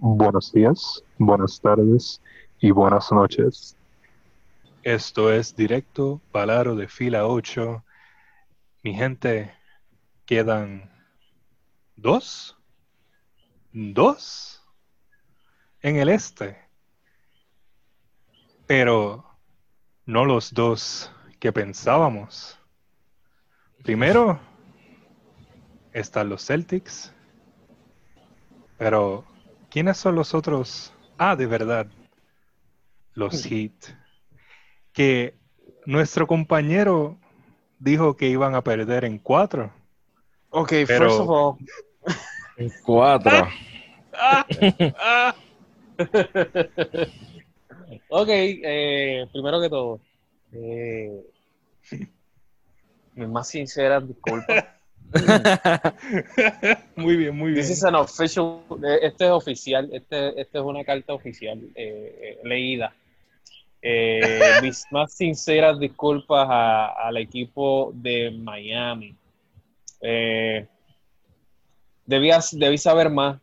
buenos días, buenas tardes y buenas noches. Esto es directo, Palaro de fila 8. Mi gente, quedan dos, dos en el este, pero no los dos que pensábamos. Primero están los Celtics, pero ¿quiénes son los otros? Ah, de verdad, los Heat. Que nuestro compañero dijo que iban a perder en cuatro. Ok, Pero- first of all, Cuatro. ok, eh, primero que todo, eh, mis más sinceras disculpas. Muy bien, muy bien. This is an official, eh, este es oficial, este, este es una carta oficial eh, eh, leída. Eh, mis más sinceras disculpas a- al equipo de Miami. Eh, debía, debí saber más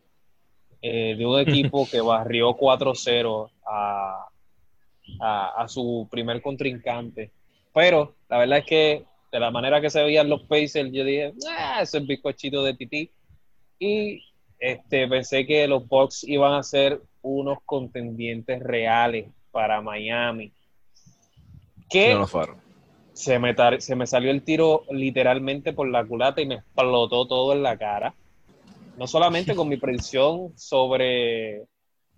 de un equipo que barrió 4-0 a, a- a su primer contrincante. Pero la verdad es que de la manera que se veían los Pacers, yo dije, ah, eso es bizcochito de tití. Y este, pensé que los Bucks iban a ser unos contendientes reales para Miami. Que No se me, se me salió el tiro literalmente por la culata y me explotó todo en la cara. No solamente con mi predicción sobre,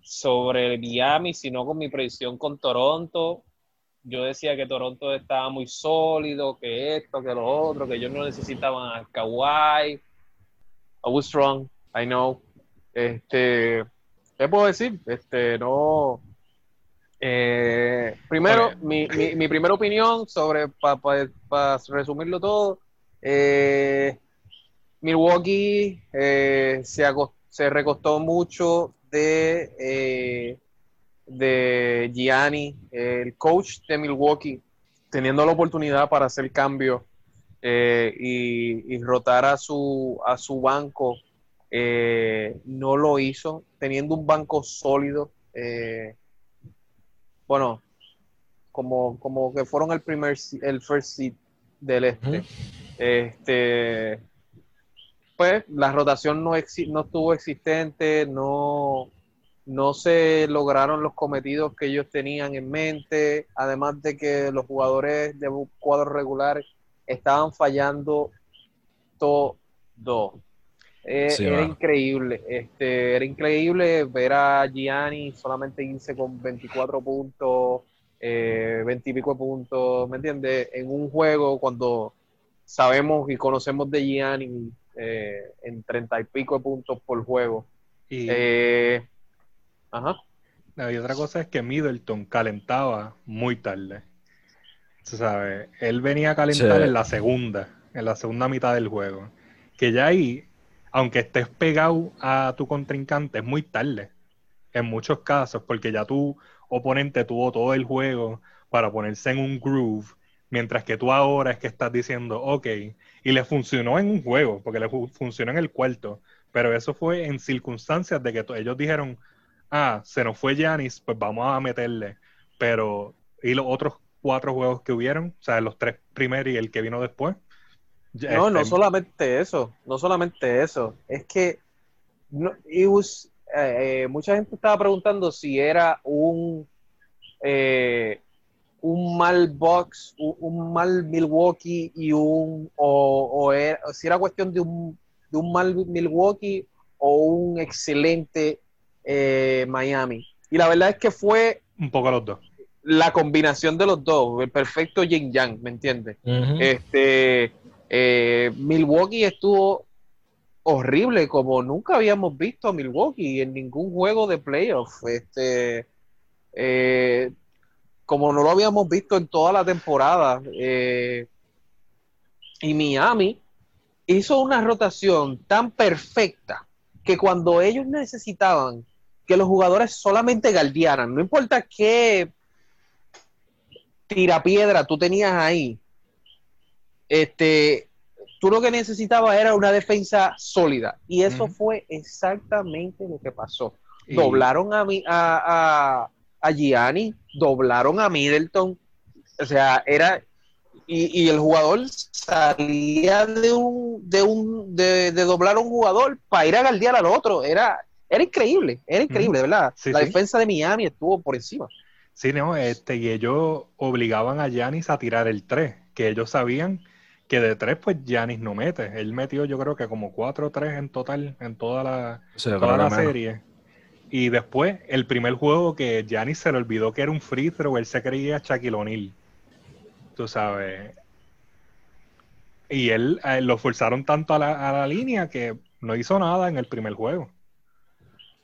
sobre Miami, sino con mi predicción con Toronto. Yo decía que Toronto estaba muy sólido, que esto, que lo otro, que ellos no necesitaban a Kawhi. I was wrong, I know. Este, ¿qué puedo decir? Este, no. Eh, primero, mi, mi, mi primera opinión sobre, para resumirlo todo, eh, Milwaukee eh, se, se recostó mucho de, eh, de Gianni, el coach de Milwaukee, teniendo la oportunidad para hacer cambio eh, y, y rotar a su, a su banco, eh, no lo hizo, teniendo un banco sólido. eh, bueno, como, como que fueron el primer el first seed del este. Este pues la rotación no, exi- no estuvo existente, no, no se lograron los cometidos que ellos tenían en mente, además de que los jugadores de cuadro regular estaban fallando todo. Eh, Sí, era increíble, este, era increíble ver a Gianni solamente irse con 24 puntos, eh, 20 y pico de puntos, ¿me entiendes? En un juego cuando sabemos y conocemos de Gianni eh, en 30 y pico de puntos por juego. Y, Eh, ajá. y otra cosa es que Middleton calentaba muy tarde. Tú sabes, él venía a calentar Sí. en la segunda, en la segunda mitad del juego. Que ya ahí, aunque estés pegado a tu contrincante, es muy tarde. En muchos casos, porque ya tu oponente tuvo todo el juego para ponerse en un groove, mientras que tú ahora es que estás diciendo, ok, y le funcionó en un juego, porque le fu- funcionó en el cuarto, pero eso fue en circunstancias de que ellos dijeron, ah, se nos fue Giannis, pues vamos a meterle, pero, y los otros cuatro juegos que hubieron, o sea, los tres primeros y el que vino después. ya, No, no solamente eso, no solamente eso, es que no, was, eh, eh, mucha gente estaba preguntando si era un eh, un mal Bucks, un, un mal Milwaukee y un o, o era- si era cuestión de un, de un mal Milwaukee o un excelente eh, Miami. Y la verdad es que fue un poco los dos. la combinación de los dos, el perfecto yin yang, ¿me entiendes? Este eh, Milwaukee estuvo horrible, como nunca habíamos visto a Milwaukee en ningún juego de playoff. Este, eh, como no lo habíamos visto en toda la temporada. eh, y Miami hizo una rotación tan perfecta que cuando ellos necesitaban que los jugadores solamente galdearan, no importa qué tirapiedra tú tenías ahí, este, tú lo que necesitabas era una defensa sólida. Y eso fue exactamente lo que pasó. Y- doblaron a, mi, a, a, a Gianni, doblaron a Middleton. O sea, era. Y, y el jugador salía de un de un de, de doblar a un jugador para ir a galdear al otro. Era, era increíble, era increíble, de verdad. Sí, La sí. defensa de Miami estuvo por encima. Sí, no, este, y ellos obligaban a Giannis a tirar el 3, que ellos sabían que de 3, pues Giannis no mete. Él metió, yo creo que como 4 3 en total, en toda la, Sí, toda la serie. Y después, el primer juego que Giannis se le olvidó que era un free throw, él se creía Shaquille O'Neal. Tú sabes. Y él eh, lo forzaron tanto a la, a la línea que no hizo nada en el primer juego.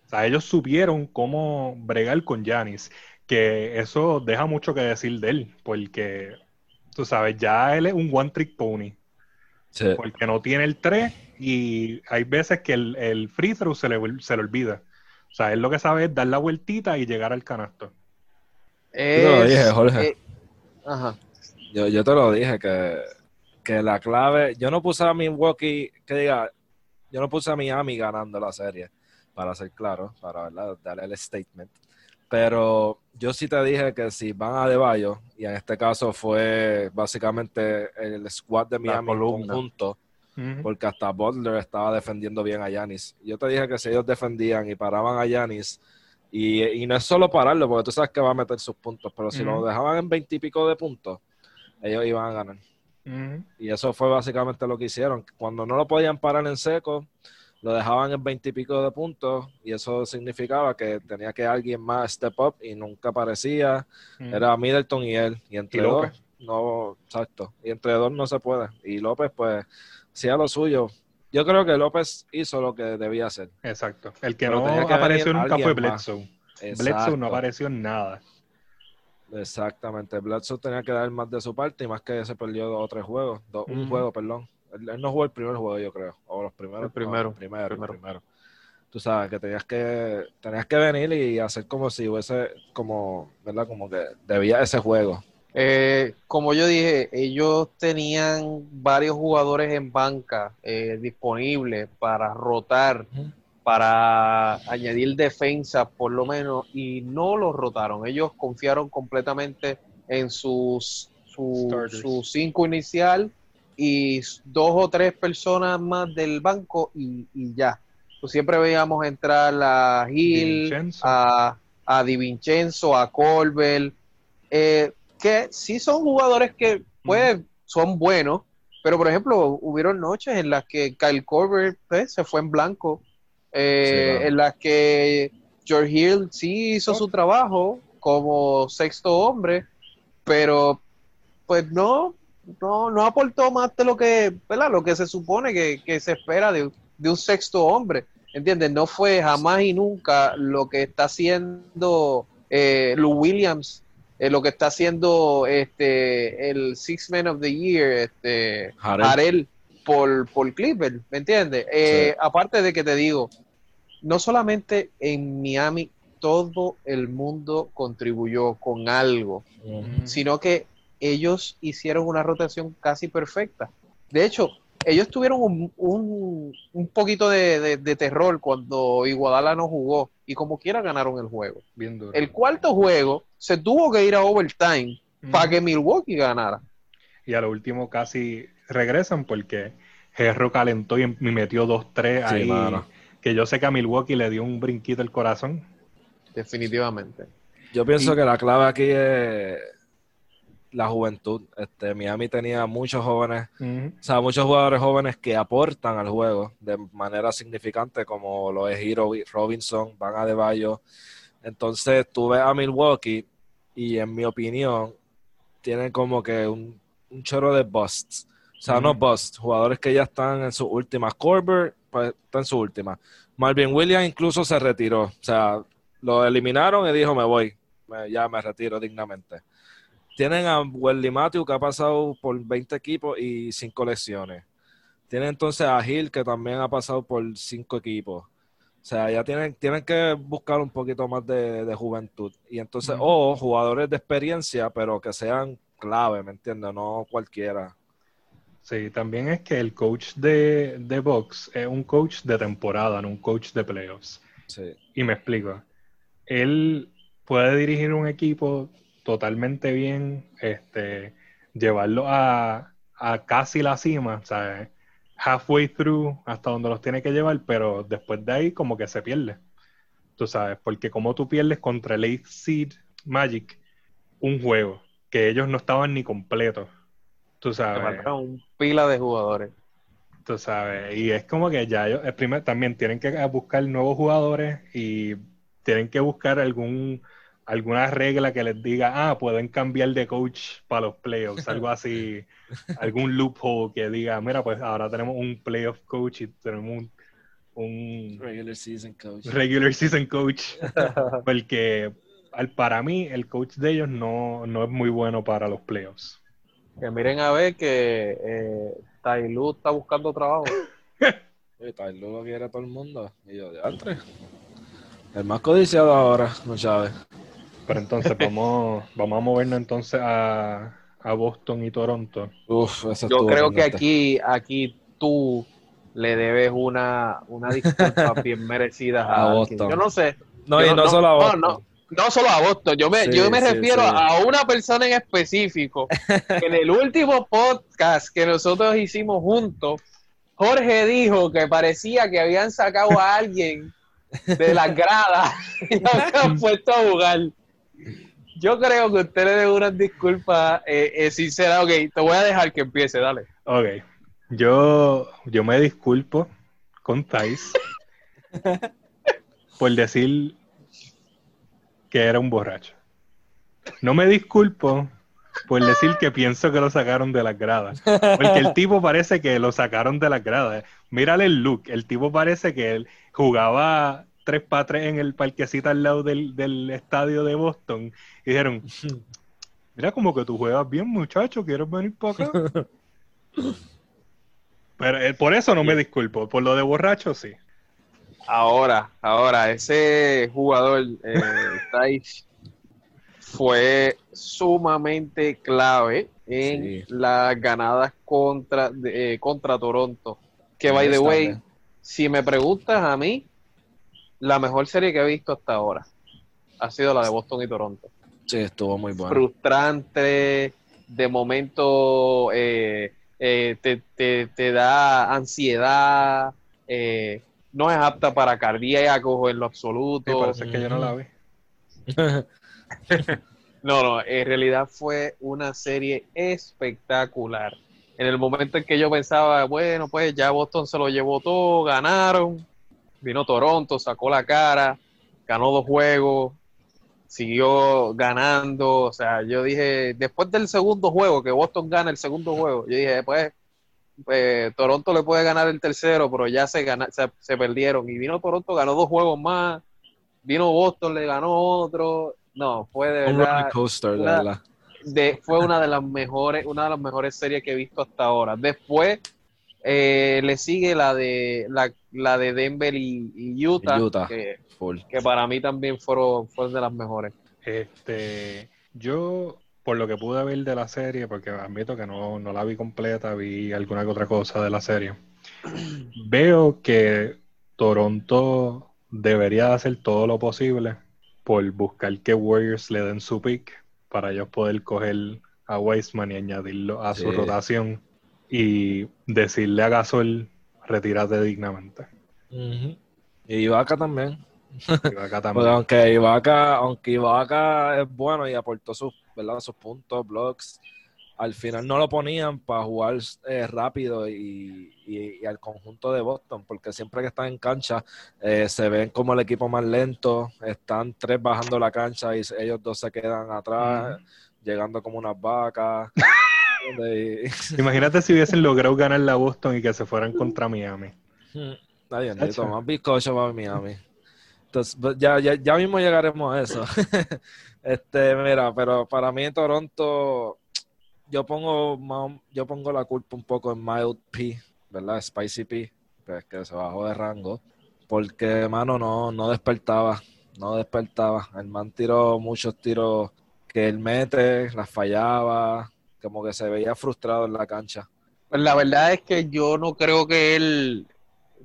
O sea, ellos supieron cómo bregar con Giannis, que eso deja mucho que decir de él, porque, tú sabes, ya él es un one trick pony, Sí. porque no tiene el 3 y hay veces que el, el free throw se le, se le olvida. O sea, él lo que sabe es dar la vueltita y llegar al canasto. te lo dije, Jorge. eh, ajá. Yo, yo te lo dije que, que la clave, yo no puse a Milwaukee, que diga, yo no puse a Miami ganando la serie, para ser claro, para ¿verdad? darle el statement. Pero yo sí te dije que si van a De Bayo, y en este caso fue básicamente el squad de Miami conjunto, Ujú. porque hasta Butler estaba defendiendo bien a Yanis. Yo te dije que si ellos defendían y paraban a Yanis, y, y no es solo pararlo, porque tú sabes que va a meter sus puntos, pero si Ujú. lo dejaban en veintipico de puntos, ellos iban a ganar. Ujú. Y eso fue básicamente lo que hicieron. Cuando no lo podían parar en seco, lo dejaban en veintipico de puntos, y eso significaba que tenía que alguien más step up y nunca aparecía. Ujú. Era Middleton y él. Y entre Y dos, no, exacto. Y entre dos no se puede. Y López, pues, hacía lo suyo. Yo creo que López hizo lo que debía hacer. Exacto. El que Pero no tenía que apareció nunca fue. Bledsoe. Bledsoe no apareció en nada. Exactamente. Bledsoe tenía que dar más de su parte y más que se perdió dos o tres juegos. Dos- Un juego, perdón. Él, él no jugó el primer juego, yo creo. O los primeros. El primero, no, el primero, el primero. primero. Tú sabes que tenías que tenías que venir y hacer como si hubiese, como, ¿verdad? Como que debía ese juego. Eh, como yo dije, ellos tenían varios jugadores en banca eh, disponibles para rotar, para añadir defensa por lo menos, y no los rotaron. Ellos confiaron completamente en sus, su, su cinco inicial y dos o tres personas más del banco y, y ya. Pues siempre veíamos entrar a Gil, a, a Di Vincenzo, a Colbert, eh, que sí son jugadores que pues son buenos, pero por ejemplo hubieron noches en las que Kyle Colbert pues, se fue en blanco, eh, Sí, claro. en las que George Hill sí hizo su trabajo como sexto hombre, pero pues no, no, no aportó más de lo que, ¿verdad? Lo que se supone que, que se espera de, de un sexto hombre, ¿entiendes? No fue jamás y nunca lo que está haciendo eh, Lou Williams, eh, lo que está haciendo este el Six Man of the Year, este. Harrell por, por Clipper, ¿me entiendes? Eh, Sí. Aparte de que te digo, no solamente en Miami todo el mundo contribuyó con algo, sino que ellos hicieron una rotación casi perfecta. De hecho, ellos tuvieron un, un- un poquito de, de- de terror cuando Iguadala no jugó y como quiera ganaron el juego. Bien duro. El cuarto juego se tuvo que ir a overtime para que Milwaukee ganara. Y a lo último casi regresan porque Gerro calentó y y metió 2-3 Sí, ahí. mano. Que yo sé que a Milwaukee le dio un brinquito el corazón. Definitivamente. Yo pienso Y- que la clave aquí es la juventud. Este, Miami tenía muchos jóvenes, o sea, muchos jugadores jóvenes que aportan al juego de manera significante, como lo es Hero Robinson, Van Adebayo. Entonces, tú ves a Milwaukee y, en mi opinión, tienen como que un, un chorro de busts. O sea, no busts, jugadores que ya están en sus últimas. Corbett pues, está en su última. Marvin Williams incluso se retiró. O sea, lo eliminaron y dijo, me voy. Me- ya me retiro dignamente. Tienen a Welly Matthew, que ha pasado por 20 equipos y 5 lesiones. Tienen entonces a Hill, que también ha pasado por 5 equipos. O sea, ya tienen, tienen que buscar un poquito más de, de juventud. Y entonces, o jugadores de experiencia, pero que sean clave, ¿me entiendes? No cualquiera. Sí, también es que el coach de, de Box es un coach de temporada, no un coach de playoffs. Sí. Y me explico. Él puede dirigir un equipo totalmente bien, este, llevarlo a, a casi la cima, ¿sabes? Halfway through, hasta donde los tiene que llevar, pero después de ahí como que se pierde. Tú sabes, porque como tú pierdes contra el 8 Seed Magic un juego que ellos no estaban ni completos. Tú sabes. faltaron un pila de jugadores. Tú sabes, y es como que ya ellos, el primer, también tienen que buscar nuevos jugadores y tienen que buscar algún alguna regla que les diga, ah, pueden cambiar de coach para los playoffs, algo así, algún loophole que diga, mira, pues ahora tenemos un playoff coach y tenemos un, un Regular season coach. regular season coach, porque al, para mí el coach de ellos no, no es muy bueno para los playoffs. Que miren a ver que eh, Tai Lu está buscando trabajo. Tyler lo quiere todo el mundo. Y yo, de antes. El más codiciado ahora, no sabes. Pero entonces vamos, vamos a movernos entonces a, a Boston y Toronto. Uf, eso Yo creo que aquí, aquí tú le debes una, una disculpa bien merecida A. Boston. Yo no sé. No, Yo y no, solo a Boston. no, no solo a Boston. Yo me, Sí, yo me sí, refiero sí. a una persona en específico. que en el último podcast que nosotros hicimos juntos, Jorge dijo que parecía que habían sacado a alguien de las gradas y lo habían puesto a jugar. Yo creo que usted le debe unas disculpas eh, eh, sinceras. Ok, te voy a dejar que empiece, dale. Ok, yo, yo me disculpo con Thais por decir que era un borracho. No me disculpo por decir que pienso que lo sacaron de las gradas. Porque el tipo parece que lo sacaron de las gradas. Mírale el look. El tipo parece que él jugaba 3 para 3 en el parquecito al lado del, del estadio de Boston. Y dijeron, mira como que tú juegas bien muchacho, ¿quieres venir para acá? Pero eh, por eso no me disculpo. Por lo de borracho, sí. Ahora, ahora, ese jugador, eh, Thais, fue sumamente clave en Sí. las ganadas contra, de- eh, contra Toronto. Que, by the way, si me preguntas a mí, la mejor serie que he visto hasta ahora ha sido la de Boston y Toronto. Sí, estuvo muy bueno. Frustrante, de momento eh, eh, te, te- te da ansiedad, eh, no es apta para cardíacos en lo Sí, absoluto. eso es que yo no la vi. No, no, en realidad fue una serie espectacular. En el momento en que yo pensaba, bueno, pues ya Boston se lo llevó todo, ganaron, vino Toronto, sacó la cara, ganó dos juegos, siguió ganando, o sea, yo dije, después del segundo juego, que Boston gana el segundo juego, yo dije, pues, pues, Toronto le puede ganar el tercero, pero ya se, gana, se, se perdieron, y vino Toronto, ganó dos juegos más, vino Boston, le ganó otro, no, fue de Un verdad roller coaster, de verdad. de, fue una de las mejores, una de las mejores series que he visto hasta ahora. Después eh, le sigue la de la, la de Denver y, y Utah. Que, Full. que para mí también fueron, fueron de las mejores. Este, yo, por lo que pude ver de la serie, porque admito que no, no la vi completa, vi alguna que otra cosa de la serie, veo que Toronto debería hacer todo lo posible por buscar que Warriors le den su pick para ellos poder coger a Weissman y añadirlo a su Sí. rotación y decirle a Gasol retírate dignamente. Y Ibaka también. Y acá Porque también. aunque Ibaka, aunque Ibaka es bueno y aportó sus, ¿verdad? sus puntos, blocks, al final no lo ponían para jugar eh, rápido y, y- y al conjunto de Boston, porque siempre que están en cancha eh, se ven como el equipo más lento, están tres bajando la cancha y ellos dos se quedan atrás, llegando como unas vacas. Imagínate si hubiesen logrado ganar la Boston y que se fueran contra Miami. Nadie necesita más bizcocho para Miami. Entonces, pues, ya, ya, ya mismo llegaremos a eso. este, mira, pero para mí en Toronto, yo pongo yo pongo la culpa un poco en Mild P, ¿verdad? Spicy P, que se bajó de rango. Porque, mano, no, no despertaba. No despertaba. El man tiró muchos tiros que él mete, las fallaba, como que se veía frustrado en la cancha. Pues la verdad es que yo no creo que él,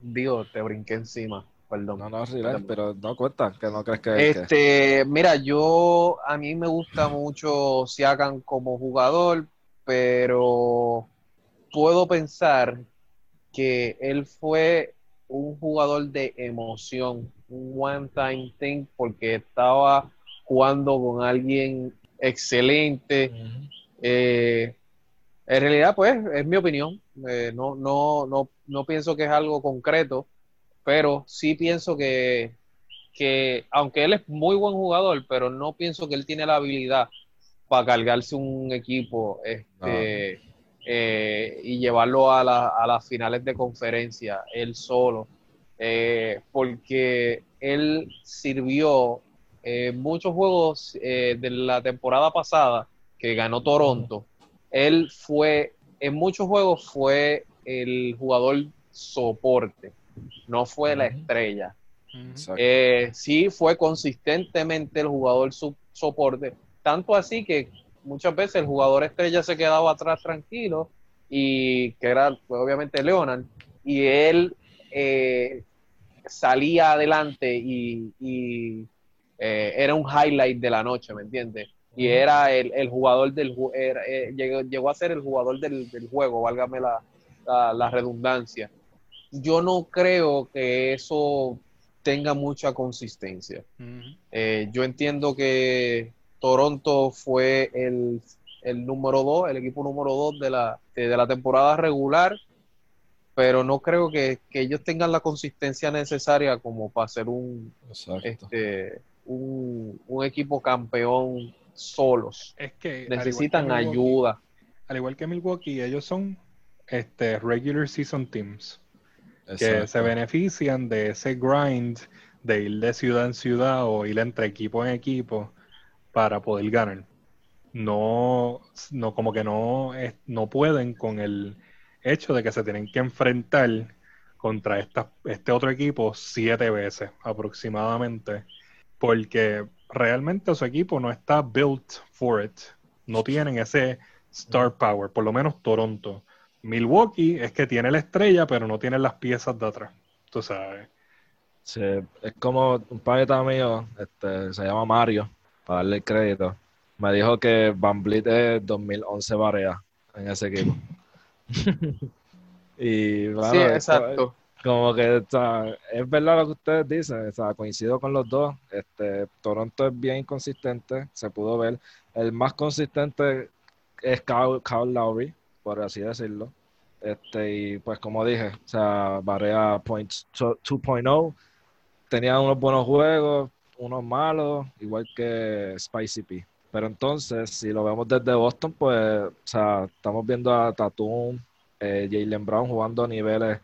digo, te brinqué encima. perdón. No, no, relax, pero no cuenta, que no crees que... Este, mira, yo, a mí me gusta mucho Siakam como jugador, pero puedo pensar que él fue un jugador de emoción, un one-time thing, porque estaba jugando con alguien excelente. Eh, en realidad, pues, es mi opinión. Eh, no, no, no, no pienso que es algo concreto, pero sí pienso que, que, aunque él es muy buen jugador, pero no pienso que él tiene la habilidad para cargarse un equipo este, eh, y llevarlo a, las finales de conferencia él solo, eh, porque él sirvió en muchos juegos de la temporada pasada que ganó Toronto. Él fue, en muchos juegos fue el jugador soporte, no fue la estrella. sí fue consistentemente el jugador soporte, tanto así que muchas veces el jugador estrella se quedaba atrás tranquilo y que era pues, obviamente Leonard y él eh, salía adelante y, eh, era un highlight de la noche, ¿me entiendes? Y era el, jugador del eh, llegó, a ser el jugador del, juego, válgame la, redundancia. Yo no creo que eso tenga mucha consistencia. yo entiendo que Toronto fue el, número 2, el equipo número 2 de la, de la temporada regular, pero no creo que, ellos tengan la consistencia necesaria como para ser un, este, un, equipo campeón solos. Es que necesitan ayuda. Al igual que Milwaukee, ellos son este, regular season teams que se benefician de ese grind de ir de ciudad en ciudad o ir entre equipo en equipo para poder ganar. No, no como que no, no pueden con el hecho de que se tienen que enfrentar contra esta, este otro equipo siete veces aproximadamente, porque realmente su equipo no está built for it. No tienen ese star power, por lo menos Toronto. Milwaukee es que tiene la estrella, pero no tiene las piezas de atrás. Tú sabes. Sí, es como un panita mío, este, se llama Mario, para darle el crédito, me dijo que Van Vliet es 2011 Barea en ese equipo. y bueno, sí, exacto. Como que es verdad lo que ustedes dicen, o coincido con los dos. Este, Toronto es bien inconsistente, se pudo ver. El más consistente es Kyle, Lowry, por así decirlo. Este, y pues como dije, o sea, Barea Points 2.0 tenía unos buenos juegos, unos malos, igual que Spicy P. Pero entonces, si lo vemos desde Boston, pues, o sea, estamos viendo a Tatum, eh, Jalen Brown jugando a niveles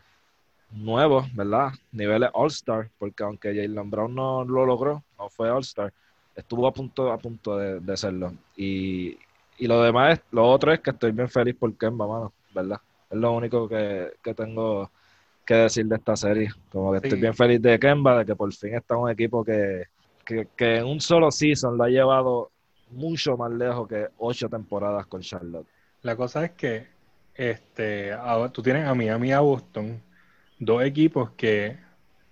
nuevos, ¿verdad? Niveles All-Star, porque aunque Jalen Brown no lo logró, no fue All-Star, estuvo a punto, a punto de, de serlo. Y, lo demás, lo otro es que estoy bien feliz por Kemba, mano, ¿verdad? Es lo único que, que tengo que decir de esta serie. Como que estoy bien feliz de Kemba, de que por fin está un equipo que, que, en un solo season lo ha llevado mucho más lejos que ocho temporadas con Charlotte. La cosa es que este, tú tienes a Miami y a Boston, dos equipos que,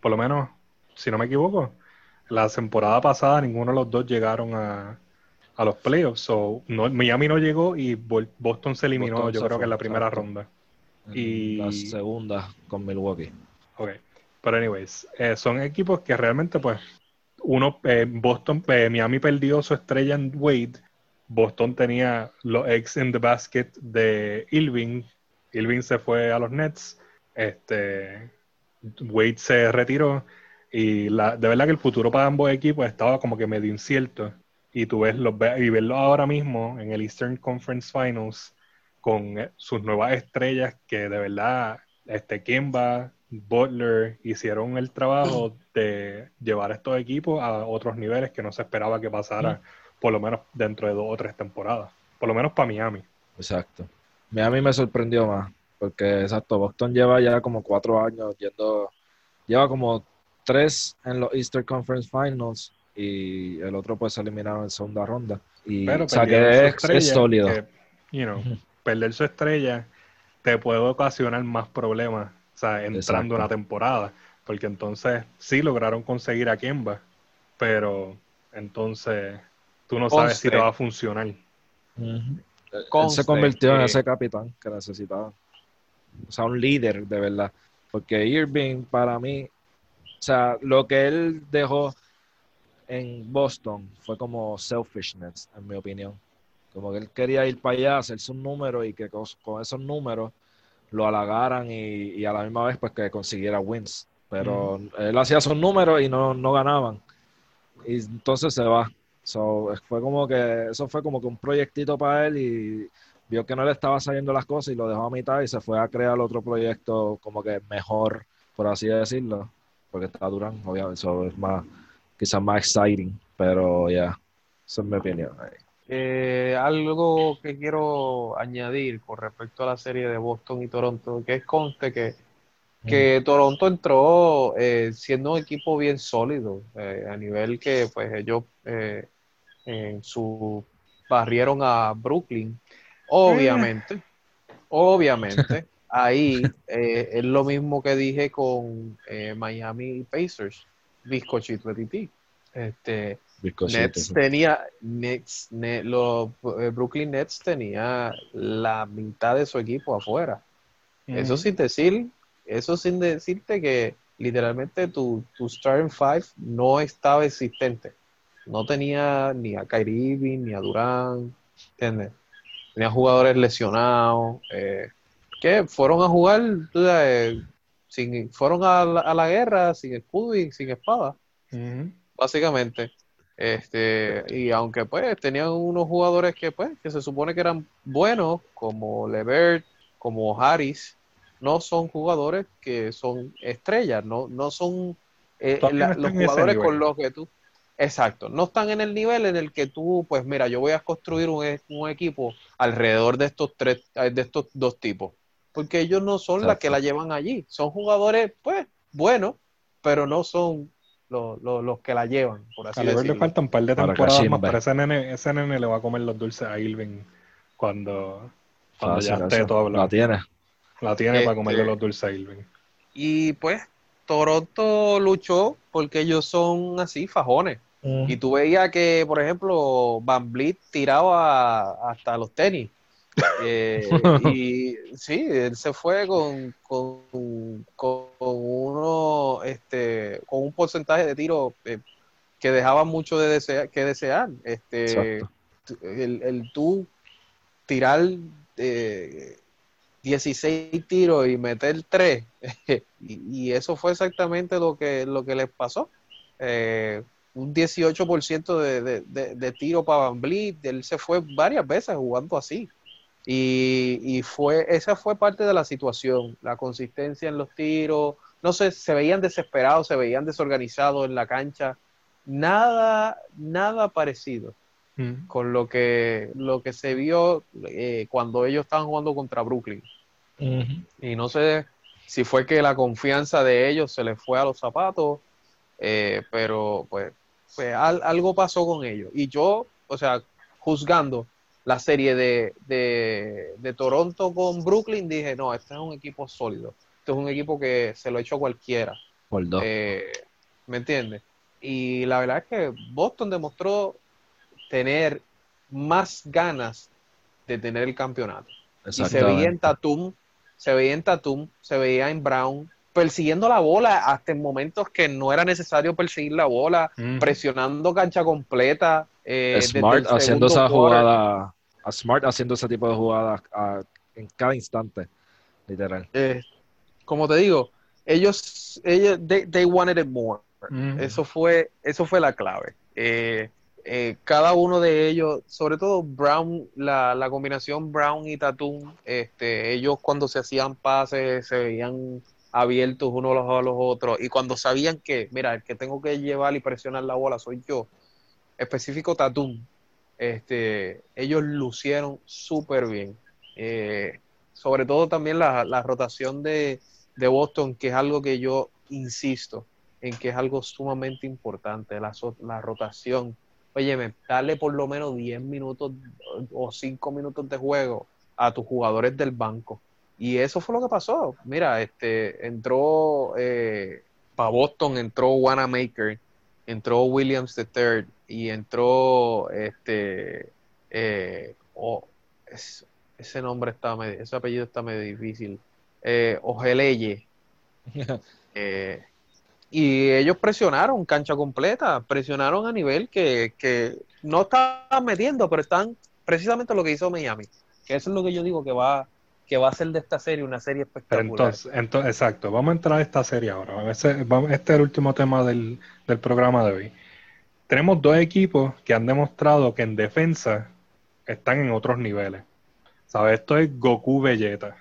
por lo menos, si no me equivoco, la temporada pasada ninguno de los dos llegaron a, los playoffs. So, no, Miami no llegó y Boston se eliminó, yo creo que en la primera ronda. y la segunda con Milwaukee. Ok. Pero anyways, eh, son equipos que realmente pues uno, eh, Boston, eh, Miami perdió su estrella en Wade. Boston tenía los eggs in the basket de Irving. Irving se fue a los Nets. Este, Wade se retiró. Y la, de verdad que el futuro para ambos equipos estaba como que medio incierto. Y tú ves los, y verlo ahora mismo en el Eastern Conference Finals con eh, sus nuevas estrellas que de verdad, este Kimba, Butler hicieron el trabajo de llevar estos equipos a otros niveles que no se esperaba que pasara, por lo menos dentro de dos o tres temporadas. Por lo menos para Miami. Exacto. Miami me sorprendió más, porque exacto, Boston lleva ya como cuatro años yendo, lleva como tres en los Eastern Conference Finals y el otro pues se eliminaron en segunda ronda. Y, o sea que es, sólido. Perder su estrella te puede ocasionar más problemas o sea, entrando una temporada. porque entonces sí lograron conseguir a Kemba, pero entonces tú no sabes si te va a funcionar. Él se convirtió en ese capitán que necesitaba. O sea, un líder de verdad. Porque Irving, para mí, o sea, lo que él dejó en Boston fue como selfishness, en mi opinión. Como que él quería ir para allá, hacerse un número y que con, esos números lo halagaran y, a la misma vez pues que consiguiera wins. Pero él hacía sus números y no, no ganaban. Y entonces se va. So, fue como que, eso fue como que un proyectito para él y vio que no le estaba saliendo las cosas y lo dejó a mitad y se fue a crear otro proyecto como que mejor, por así decirlo, porque está durando, obviamente, eso es más, quizás más exciting, pero ya, yeah, esa es mi opinión. Eh, algo que quiero añadir con respecto a la serie de Boston y Toronto, que es conste que, que mm. Toronto entró eh, siendo un equipo bien sólido, eh, a nivel que pues ellos en su barrieron a Brooklyn Obviamente, obviamente, ahí eh, es lo mismo que dije con eh, Miami Pacers, bizcochito de ti. Este, Nets tenía, Nets, los eh, Brooklyn Nets tenía la mitad de su equipo afuera. Eso sin decir, eso sin decirte que literalmente tu, tu starting five no estaba existente. No tenía ni a Kyrie ni a Durán, ¿entiendes? Tenía jugadores lesionados, eh, que fueron a jugar, sin, fueron a la, guerra sin escudo y sin espada, básicamente. Este, y aunque pues tenían unos jugadores que pues, que se supone que eran buenos, como Levert, como Harris, no son jugadores que son estrellas, no, no son eh, los jugadores con los que tú Exacto, no están en el nivel en el que tú, pues mira, yo voy a construir un, e, equipo alrededor de estos tres, eh, de estos dos tipos, porque ellos no son las que la llevan allí, son jugadores, pues, buenos, pero no son los, que la llevan, por así decirlo. le faltan un par de temporadas más, pero ese nene, ese nene le va a comer los dulces a Irving cuando, cuando ya esté todo La tiene. La tiene para comerle este, los dulces a Irving. Y pues, Toronto luchó porque ellos son así, fajones. Y tú veías que, por ejemplo, Van Vliet tiraba hasta los tenis. Eh, y sí, él se fue con, con, uno, este, con un porcentaje de tiro eh, que dejaba mucho de desear, que desear. Este, el, el, tú tirar 16 eh, tiros y meter 3, y, eso fue exactamente lo que, lo que les pasó. Un 18% de, de, de, tiro para Van Vliet, él se fue varias veces jugando así. Y, fue, esa fue parte de la situación, la consistencia en los tiros, no sé, se veían desesperados, se veían desorganizados en la cancha, nada, nada parecido mm. con lo que, lo que se vio eh, cuando ellos estaban jugando contra Brooklyn. Y no sé si fue que la confianza de ellos se les fue a los zapatos, eh, pero pues pues algo pasó con ellos. Y yo, o sea, juzgando la serie de, de, Toronto con Brooklyn, dije, no, este es un equipo sólido. Este es un equipo que se lo ha hecho cualquiera. Por dos. Eh, ¿Me entiendes? Y la verdad es que Boston demostró tener más ganas de tener el campeonato. Y se veía en Tatum, se veía en Tatum, se veía en Brown, persiguiendo la bola hasta en momentos que no era necesario perseguir la bola, presionando cancha completa. Eh, Smart haciendo esa jugada, a Smart haciendo ese tipo de jugadas en cada instante, literal. Eh, como te digo, ellos, ellos they, wanted it more. Eso fue, eso fue la clave. Eh, cada uno de ellos, sobre todo Brown, la, la combinación Brown y Tatum, este, ellos cuando se hacían pases se veían abiertos unos a los otros y cuando sabían que, mira, el que tengo que llevar y presionar la bola soy yo, específico Tatum, este, ellos lucieron súper bien. Eh, sobre todo también la, rotación de, Boston, que es algo que yo insisto en que es algo sumamente importante, la, la rotación. Oye, dale por lo menos 10 minutos o 5 minutos de juego a tus jugadores del banco y eso fue lo que pasó. Mira, este entró eh, para Boston entró Wanamaker, entró Williams III y entró este eh, oh, ese nombre está medio, ese apellido está medio difícil. Eh, Ojeleye. eh, y ellos presionaron cancha completa, presionaron a nivel que, que no estaban metiendo, pero están precisamente lo que hizo Miami. Que eso es lo que yo digo que va, que va a ser de esta serie una serie espectacular. Entonces, entonces, exacto, vamos a entrar a esta serie ahora. Este, este es el último tema del, del programa de hoy. Tenemos dos equipos que han demostrado que en defensa están en otros niveles. ¿Sabes? Esto es Goku Vegeta.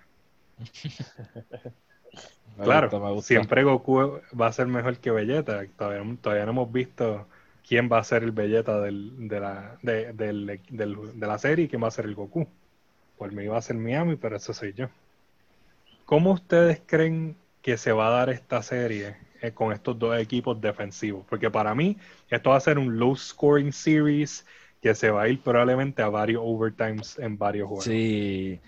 claro, siempre Goku va a ser mejor que Vegeta. Todavía, no hemos visto quién va a ser el Vegeta del, de, la, de, de la serie y quién va a ser el Goku. Por mí va a ser Miami, pero eso soy yo. ¿Cómo ustedes creen que se va a dar esta serie eh, con estos dos equipos defensivos? Porque para mí esto va a ser un low scoring series que se va a ir probablemente a varios overtimes en varios juegos. Sí,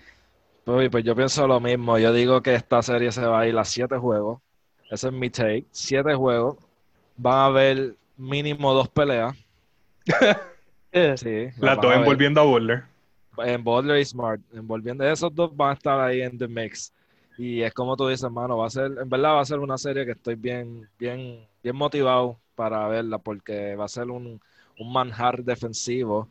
pues, pues yo pienso lo mismo. Yo digo que esta serie se va a ir a siete juegos. Ese es mi take. Siete juegos. Van a haber mínimo dos peleas. sí, Las dos envolviendo a Butler. En Butler y Smart. Envolviendo esos dos van a estar ahí en the mix. Y es como tú dices, hermano, va a ser, en verdad va a ser una serie que estoy bien, bien, bien motivado para verla, porque va a ser un, un manjar defensivo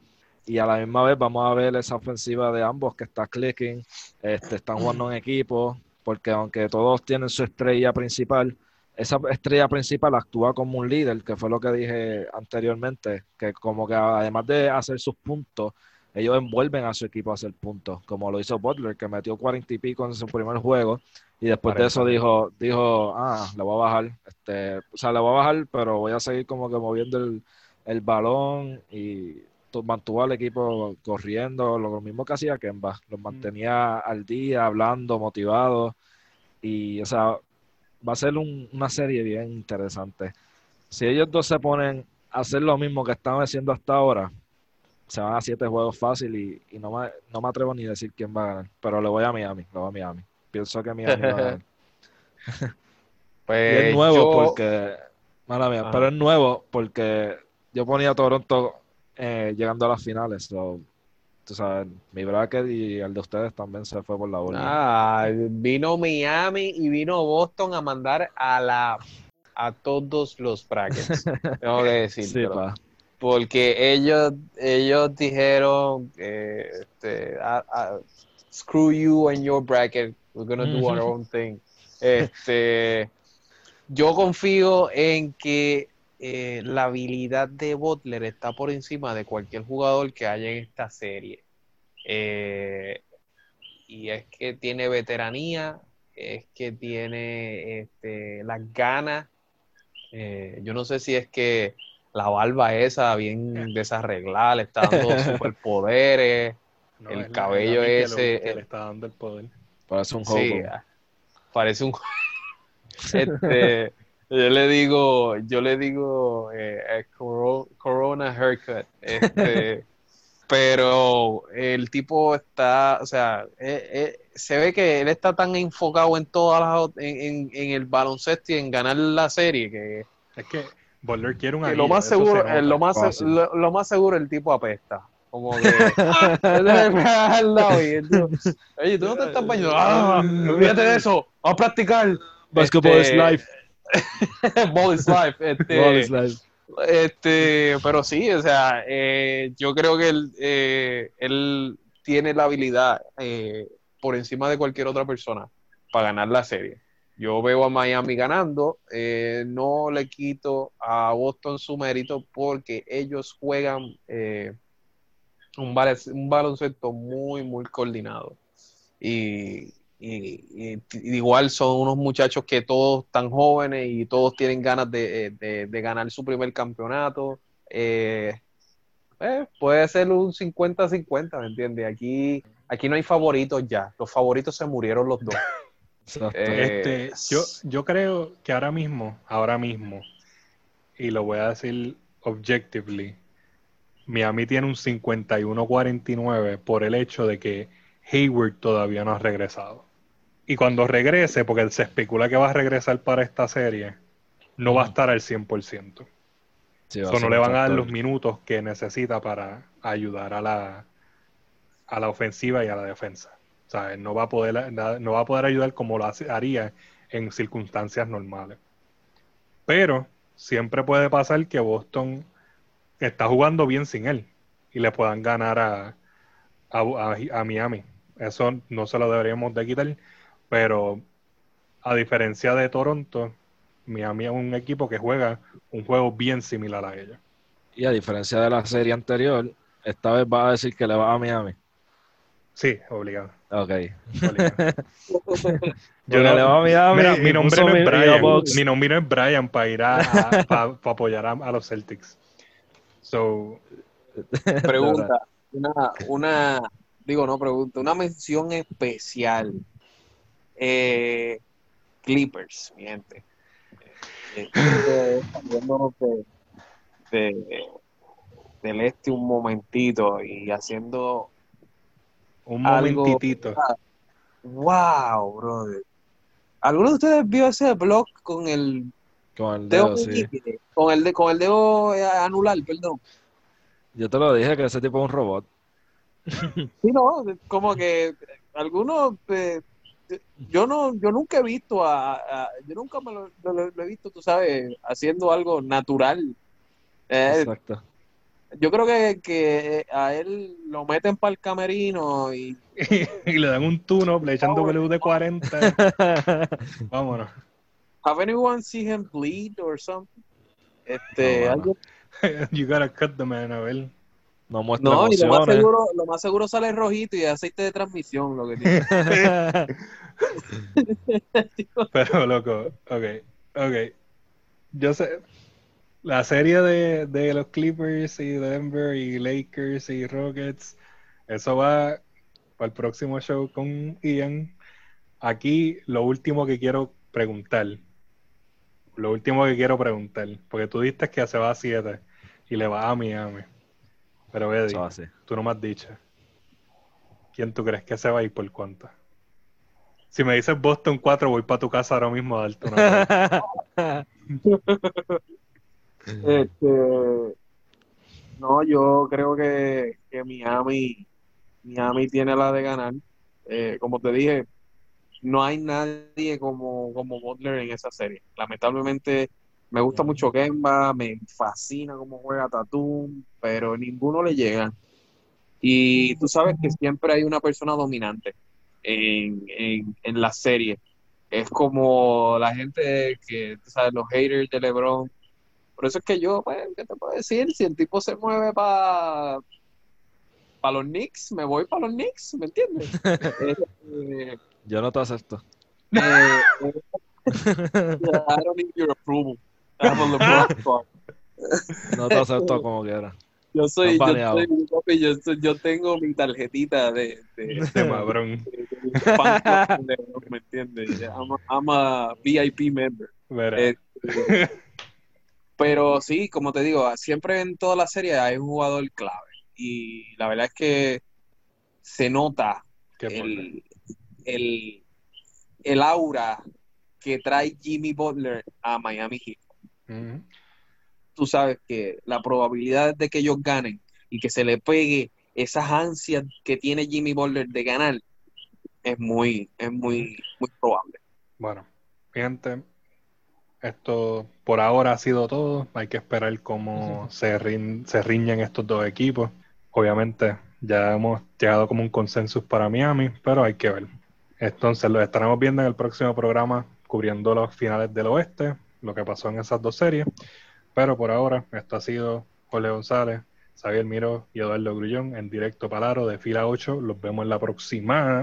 y a la misma vez vamos a ver esa ofensiva de ambos que está clicking, este, están jugando en equipo, porque aunque todos tienen su estrella principal, esa estrella principal actúa como un líder, que fue lo que dije anteriormente, que como que además de hacer sus puntos, ellos envuelven a su equipo a hacer puntos, como lo hizo Butler, que metió cuarenta y pico en su primer juego, y después de eso dijo, dijo, ah, le voy a bajar, este, o sea, le voy a bajar, pero voy a seguir como que moviendo el, el balón y mantuvo al equipo corriendo, lo mismo que hacía Kemba, los mantenía al día, hablando, motivados. Y, o sea, va a ser una serie bien interesante. Si ellos dos se ponen a hacer lo mismo que están haciendo hasta ahora, se van a siete juegos fácil y, no, me, no me atrevo ni a decir quién va a ganar. Pero le voy a Miami, le voy a Miami. Pienso que Miami va a ganar. pues es nuevo porque. Mala mía, pero es nuevo porque yo ponía a Toronto eh, llegando a las finales. tú sabes, mi bracket y el de ustedes también se fue por la bola. Ah, vino Miami y vino Boston a mandar a la a todos los brackets. tengo que decirlo. Porque ellos ellos dijeron este, screw you and your bracket. We're gonna do our own thing. Este, yo confío en que eh, la habilidad de Butler está por encima de cualquier jugador que haya en esta serie. Eh, y es que tiene veteranía, es que tiene este, las ganas. Eh, yo no sé si es que la barba esa bien desarreglada le está dando superpoderes, el cabello ese. le está dando el poder. Parece un juego. parece un. este, yo le digo, yo le digo eh, Corona Haircut. Este, pero el tipo está, o sea, eh, eh, se ve que él está tan enfocado en todas las, en, en, el baloncesto y en ganar la serie que es que Boulder quiere un lo más seguro, lo más lo, más seguro el tipo apesta. Como que Oye, tú no te estás bañando. Ah, olvídate de eso. Vamos a practicar. Basketball is este, life. Ball is life. Este, Este, pero sí, o sea, eh, yo creo que él, eh, él tiene la habilidad eh, por encima de cualquier otra persona para ganar la serie. Yo veo a Miami ganando, no le quito a Boston su mérito porque ellos juegan un, un baloncesto muy, muy coordinado. Y, igual son unos muchachos que todos están jóvenes y todos tienen ganas de, de, ganar su primer campeonato. Eh, eh, puede ser un 50-50, ¿me entiendes? Aquí, aquí no hay favoritos ya, los favoritos se murieron los dos. Este, yo, yo creo que ahora mismo, ahora mismo, y lo voy a decir objectively, Miami tiene un 51-49 por el hecho de que Hayward todavía no ha regresado. Y cuando regrese, porque se especula que va a regresar para esta serie, no va a estar al 100%. Sí, So, no le van a dar los minutos que necesita para ayudar a la, a la ofensiva y a la defensa. No va a poder, no va a poder ayudar como lo haría en circunstancias normales. Pero siempre puede pasar que Boston está jugando bien sin él y le puedan ganar a, a, a- Miami. Eso no se lo deberíamos de quitar, pero a diferencia de Toronto, Miami es un equipo que juega un juego bien similar a ellos. Y a diferencia de la serie anterior, esta vez va a decir que le va a Miami. Sí, obligado. Ok. obligado. Yo le no- va a Miami. Mira, y mi nombre no mi- es Brian. Mi nombre no es Brian para ir a, a- pa- pa apoyar a, a los Celtics. So, Pregunta, una, una, digo, no pregunta, una mención especial. Eh, Clippers, mi gente. Eh, de, de- del este un momentito y haciendo, un Algo- momentitito. wow, brother. ¿Alguno de ustedes vio ese blog con el Con el dedo dedo, sí. meñique? Con el, de, con el dedo eh, anular, perdón. Yo te lo dije que ese tipo es un robot. Sí, no, como que algunos, eh, yo no, yo nunca he visto a, a- yo nunca me lo, lo- lo he visto, tú sabes, haciendo algo natural. Eh, Exacto. Yo creo que, que a él lo meten para el camerino y y le dan un tuno, le echan W de 40. Vámonos. have anyone seen him bleed or something? Este, No, algo- You gotta cut the man, a ver. No muestra no, y lo más seguro, lo más seguro sale rojito y aceite de transmisión, lo que tiene. Pero, loco, ok, ok. Yo sé, la serie de, de los Clippers y Denver y Lakers y Rockets, eso va para el próximo show con Ian. Aquí lo último que quiero preguntar, lo último que quiero preguntar, porque tú diste que se va a 7 y le va a Miami. Pero Eddie, tú no me has dicho. ¿Quién tú crees que se va a ir por cuánto? Si me dices Boston 4, voy para tu casa ahora mismo a darte una. Este, no, yo creo que, que Miami, Miami tiene la de ganar. Eh, como te dije, no hay nadie como, como Butler en esa serie. Lamentablemente, me gusta mucho Kemba, me fascina cómo juega Tatum, pero ninguno le llega. Y tú sabes que siempre hay una persona dominante en, en, en la serie. Es como la gente que, tú sabes, los haters de LeBron. Por eso es que yo, pues, ¿qué te puedo decir? Si el tipo se mueve para para los Knicks, me voy para los Knicks, ¿me entiendes? Eh, Yo no te acepto. eh, eh, I don't need your approval. No te acepto como quiera. Yo soy, yo, soy, papi, yo, soy- yo tengo mi tarjetita de, de, De Mabrón. de- de fan club de LeBron, ¿me entiendes? I'm a, I'm a VIP member. Verá. Eh, Pero sí, como te digo, siempre en toda la serie hay un jugador clave. Y la verdad es que se nota el, el, el aura que trae Jimmy Butler a Miami Heat. Tú sabes que la probabilidad de que ellos ganen y que se le pegue esas ansias que tiene Jimmy Butler de ganar es muy, es muy, muy probable. Bueno, mi gente, esto por ahora ha sido todo. Hay que esperar cómo se, rin- se riñen estos dos equipos. Obviamente, ya hemos llegado como un consenso para Miami, pero hay que ver. Entonces, lo estaremos viendo en el próximo programa, cubriendo los finales del oeste, lo que pasó en esas dos series. Pero por ahora, esto ha sido Jorge González, Xavier Miro y Eduardo Grullón en directo Palaro de fila 8. Los vemos en la próxima.